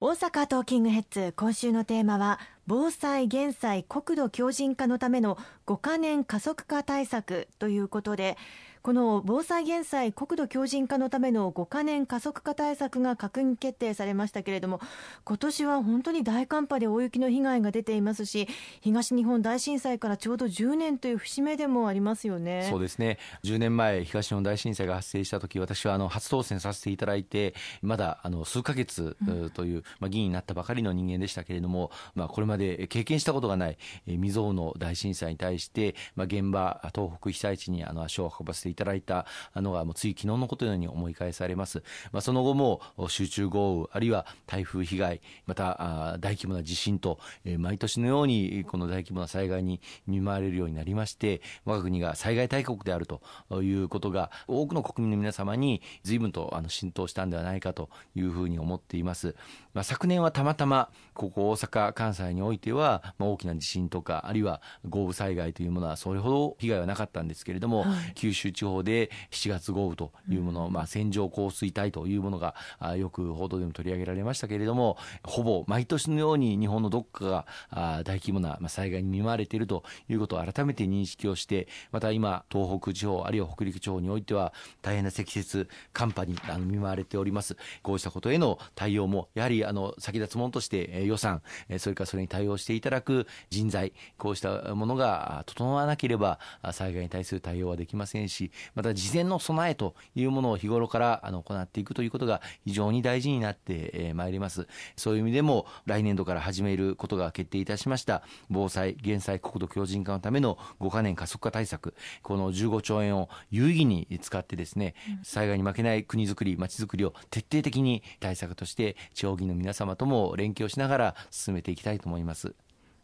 大阪トーキングヘッズ今週のテーマは防災減災国土強靭化のための5カ年加速化対策ということでこの防災減災国土強靭化のための5カ年加速化対策が閣議決定されましたけれども今年は本当に大寒波で大雪の被害が出ていますし東日本大震災からちょうど10年という節目でもありますよね。そうですね。10年前東日本大震災が発生した時私はあの初当選させていただいてまだあの数ヶ月という、まあ、議員になったばかりの人間でしたけれども、まあ、これまで経験したことがない未曾有の大震災に対して、まあ、現場東北被災地にあの足を運ばせていただいたのがもうつい昨日のことのように思い返されます、まあ、その後も集中豪雨あるいは台風被害また大規模な地震と、えー、毎年のようにこの大規模な災害に見舞われるようになりまして我が国が災害大国であるということが多くの国民の皆様に随分とあの浸透したんではないかというふうに思っています、まあ、昨年はたまたまここ大阪関西においては、まあ、大きな地震とかあるいは豪雨災害というものはそれほど被害はなかったんですけれども、はい、九州地方で7月豪雨というもの、まあ、線状降水帯というものがよく報道でも取り上げられましたけれどもほぼ毎年のように日本のどこかが大規模な災害に見舞われているということを改めて認識をしてまた今東北地方あるいは北陸地方においては大変な積雪寒波に見舞われております。こうしたことへの対応もやはりあの先立つものとして予算それからそれに対応していただく人材こうしたものが整わなければ災害に対する対応はできませんしまた事前の備えというものを日頃からあの行っていくということが非常に大事になってまいります。そういう意味でも来年度から始めることが決定いたしました防災・減災国土強靭化のための5カ年加速化対策この15兆円を有意義に使ってですね災害に負けない国づくり町づくりを徹底的に対策として地方議員の皆様とも連携をしながら進めていきたいと思います。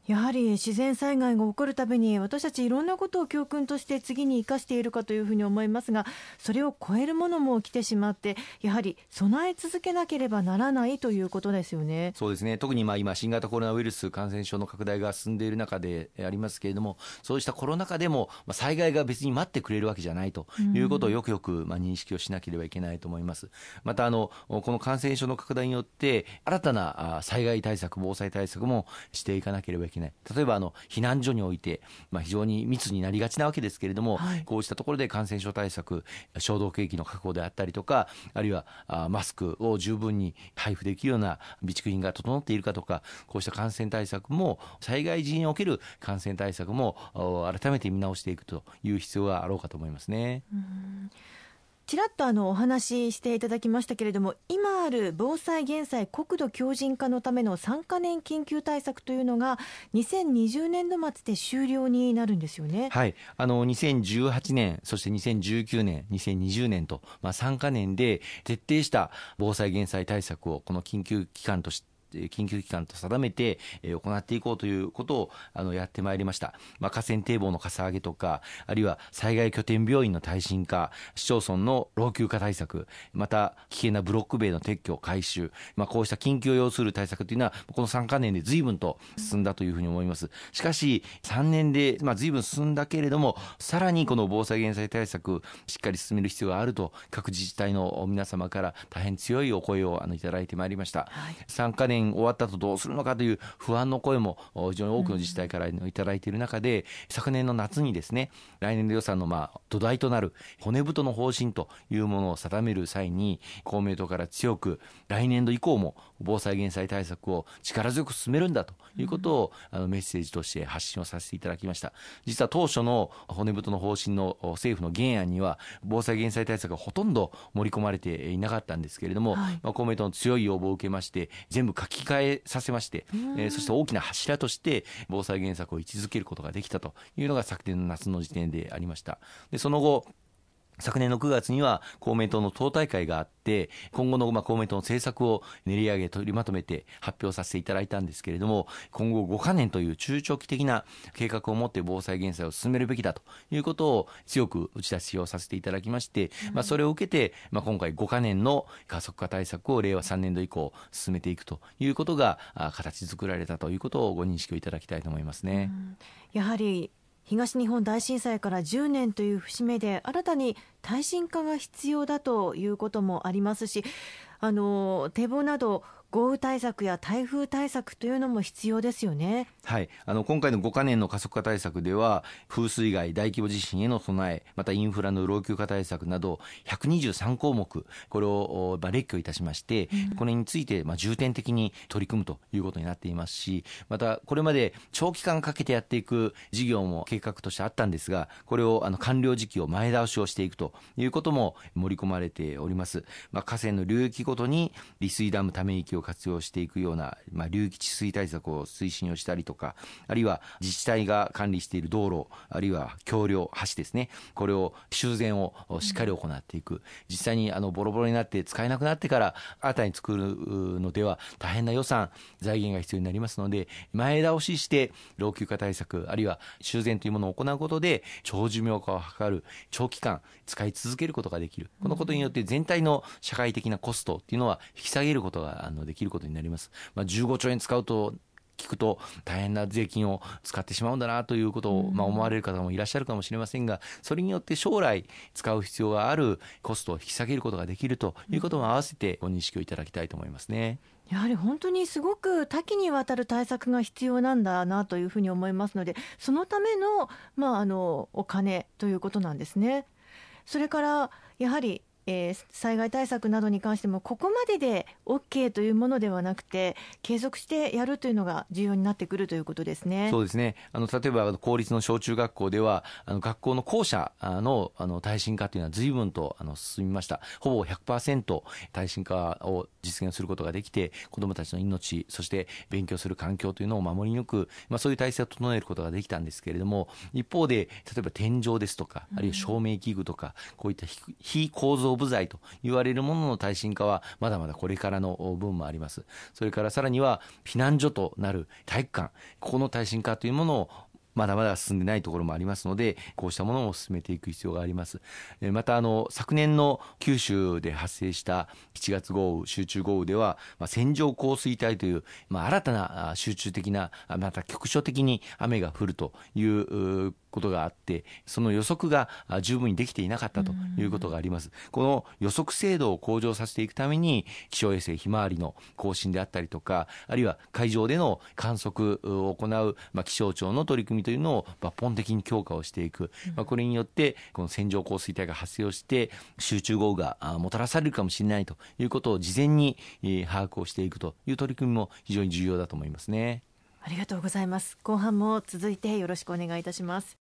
やはり自然災害が起こるたびに私たちいろんなことを教訓として次に生かしているかというふうに思いますがそれを超えるものも来てしまってやはり備え続けなければならないということですよね。そうですね。特にまあ今新型コロナウイルス感染症の拡大が進んでいる中でありますけれどもそうしたコロナ禍でも災害が別に待ってくれるわけじゃないということをよくよくまあ認識をしなければいけないと思います。またあのこの感染症の拡大によって新たな災害対策防災対策もしていかなければいけない例えばあの避難所において、まあ、非常に密になりがちなわけですけれども、はい、こうしたところで感染症対策消毒液の確保であったりとかあるいはあマスクを十分に配布できるような備蓄品が整っているかとかこうした感染対策も災害時における感染対策も改めて見直していくという必要があろうかと思いますね。ちらっとあのお話ししていただきましたけれども今ある防災・減災国土強靭化のための3か年緊急対策というのが2020年度末で終了になるんですよね。はい、あの2018年そして2019年2020年と、まあ、3か年で徹底した防災・減災対策をこの緊急期間として緊急期間と定めて、え行っていこうということをあのやってまいりました、まあ、河川堤防のかさ上げとかあるいは災害拠点病院の耐震化市町村の老朽化対策また危険なブロック塀の撤去回収、まあ、こうした緊急を要する対策というのはこの3か年で随分と進んだというふうに思います。しかし3年で、まあ、随分進んだけれどもさらにこの防災減災対策しっかり進める必要があると各自治体の皆様から大変強いお声をあのいただいてまいりました、はい、3か年終わった後どうするのかという不安の声も非常に多くの自治体からいただいている中で、昨年の夏にですね来年度予算のまあ土台となる骨太の方針というものを定める際に公明党から強く来年度以降も防災減災対策を力強く進めるんだということを、あのメッセージとして発信をさせていただきました。実は当初の骨太の方針の政府の原案には防災減災対策がほとんど盛り込まれていなかったんですけれども、はい、まあ、公明党の強い要望を受けまして全部書き換えさせまして、えー、そして大きな柱として防災原則を位置づけることができたというのが昨年の夏の時点でありました。でその後昨年の9月には公明党の党大会があって、今後のまあ公明党の政策を練り上げ、取りまとめて発表させていただいたんですけれども、今後5か年という中長期的な計画を持って防災減災を進めるべきだということを強く打ち出しをさせていただきまして、まあ、それを受けて、まあ、今回5か年の加速化対策を令和3年度以降進めていくということが形作られたということをご認識をいただきたいと思いますね。やはり東日本大震災から10年という節目で新たに耐震化が必要だということもありますしあの堤防など豪雨対策や台風対策というのも必要ですよね。はい、あの今回の5か年の加速化対策では風水害、大規模地震への備え、またインフラの老朽化対策など123項目これをまあ列挙いたしまして、うん、これについてまあ重点的に取り組むということになっていますし、またこれまで長期間かけてやっていく事業も計画としてあったんですが、これをあの完了時期を前倒しをしていくということも盛り込まれております。まあ、河川の流域ごとに利水ダムため池を活用していくような、まあ、流域治水対策を推進をしたりとか、あるいは自治体が管理している道路、あるいは橋梁、橋ですね、これを修繕をしっかり行っていく。実際にあのボロボロになって使えなくなってから新たに作るのでは大変な予算、財源が必要になりますので、前倒しして老朽化対策、あるいは修繕というものを行うことで、長寿命化を図る、長期間使い続けることができる。このことによって全体の社会的なコストっていうのは引き下げることがあのできることになります。まあ、15兆円使うと聞くと大変な税金を使ってしまうんだなということを、まあ、思われる方もいらっしゃるかもしれませんがそれによって将来使う必要があるコストを引き下げることができるということも合わせてご認識をいただきたいと思いますね。やはり本当にすごく多岐にわたる対策が必要なんだなというふうに思いますのでそのための,、まあ、あのお金ということなんですね。それからやはりえー、災害対策などに関してもここまでで OK というものではなくて継続してやるというのが重要になってくるということですね。そうですねあの例えば公立の小中学校ではあの学校の校舎のあの耐震化というのは随分とあの進みましたほぼ100%耐震化を実現することができて子どもたちの命そして勉強する環境というのを守り抜く、まあ、そういう体制を整えることができたんですけれども一方で例えば天井ですとかあるいは照明器具とか、こういった非構造部材と言われるものの耐震化はまだまだこれからの分もあります。それからさらには避難所となる体育館、ここの耐震化というものをまだまだ進んでないところもありますので、こうしたものを進めていく必要があります。また、あの、昨年の九州で発生した7月豪雨、集中豪雨では、まあ、線状降水帯という、まあ、新たな集中的な、また局所的に雨が降るということがあって、その予測が十分にできていなかったということがあります。この予測精度を向上させていくために、気象衛星ひまわりの更新であったりとか、あるいは海上での観測を行う、まあ、気象庁の取り組みというのを抜本的に強化をしていく。まあ、これによって、この線状降水帯が発生をして、集中豪雨がもたらされるかもしれないということを事前に把握をしていくという取り組みも非常に重要だと思いますね。ありがとうございます。後半も続いてよろしくお願いいたします。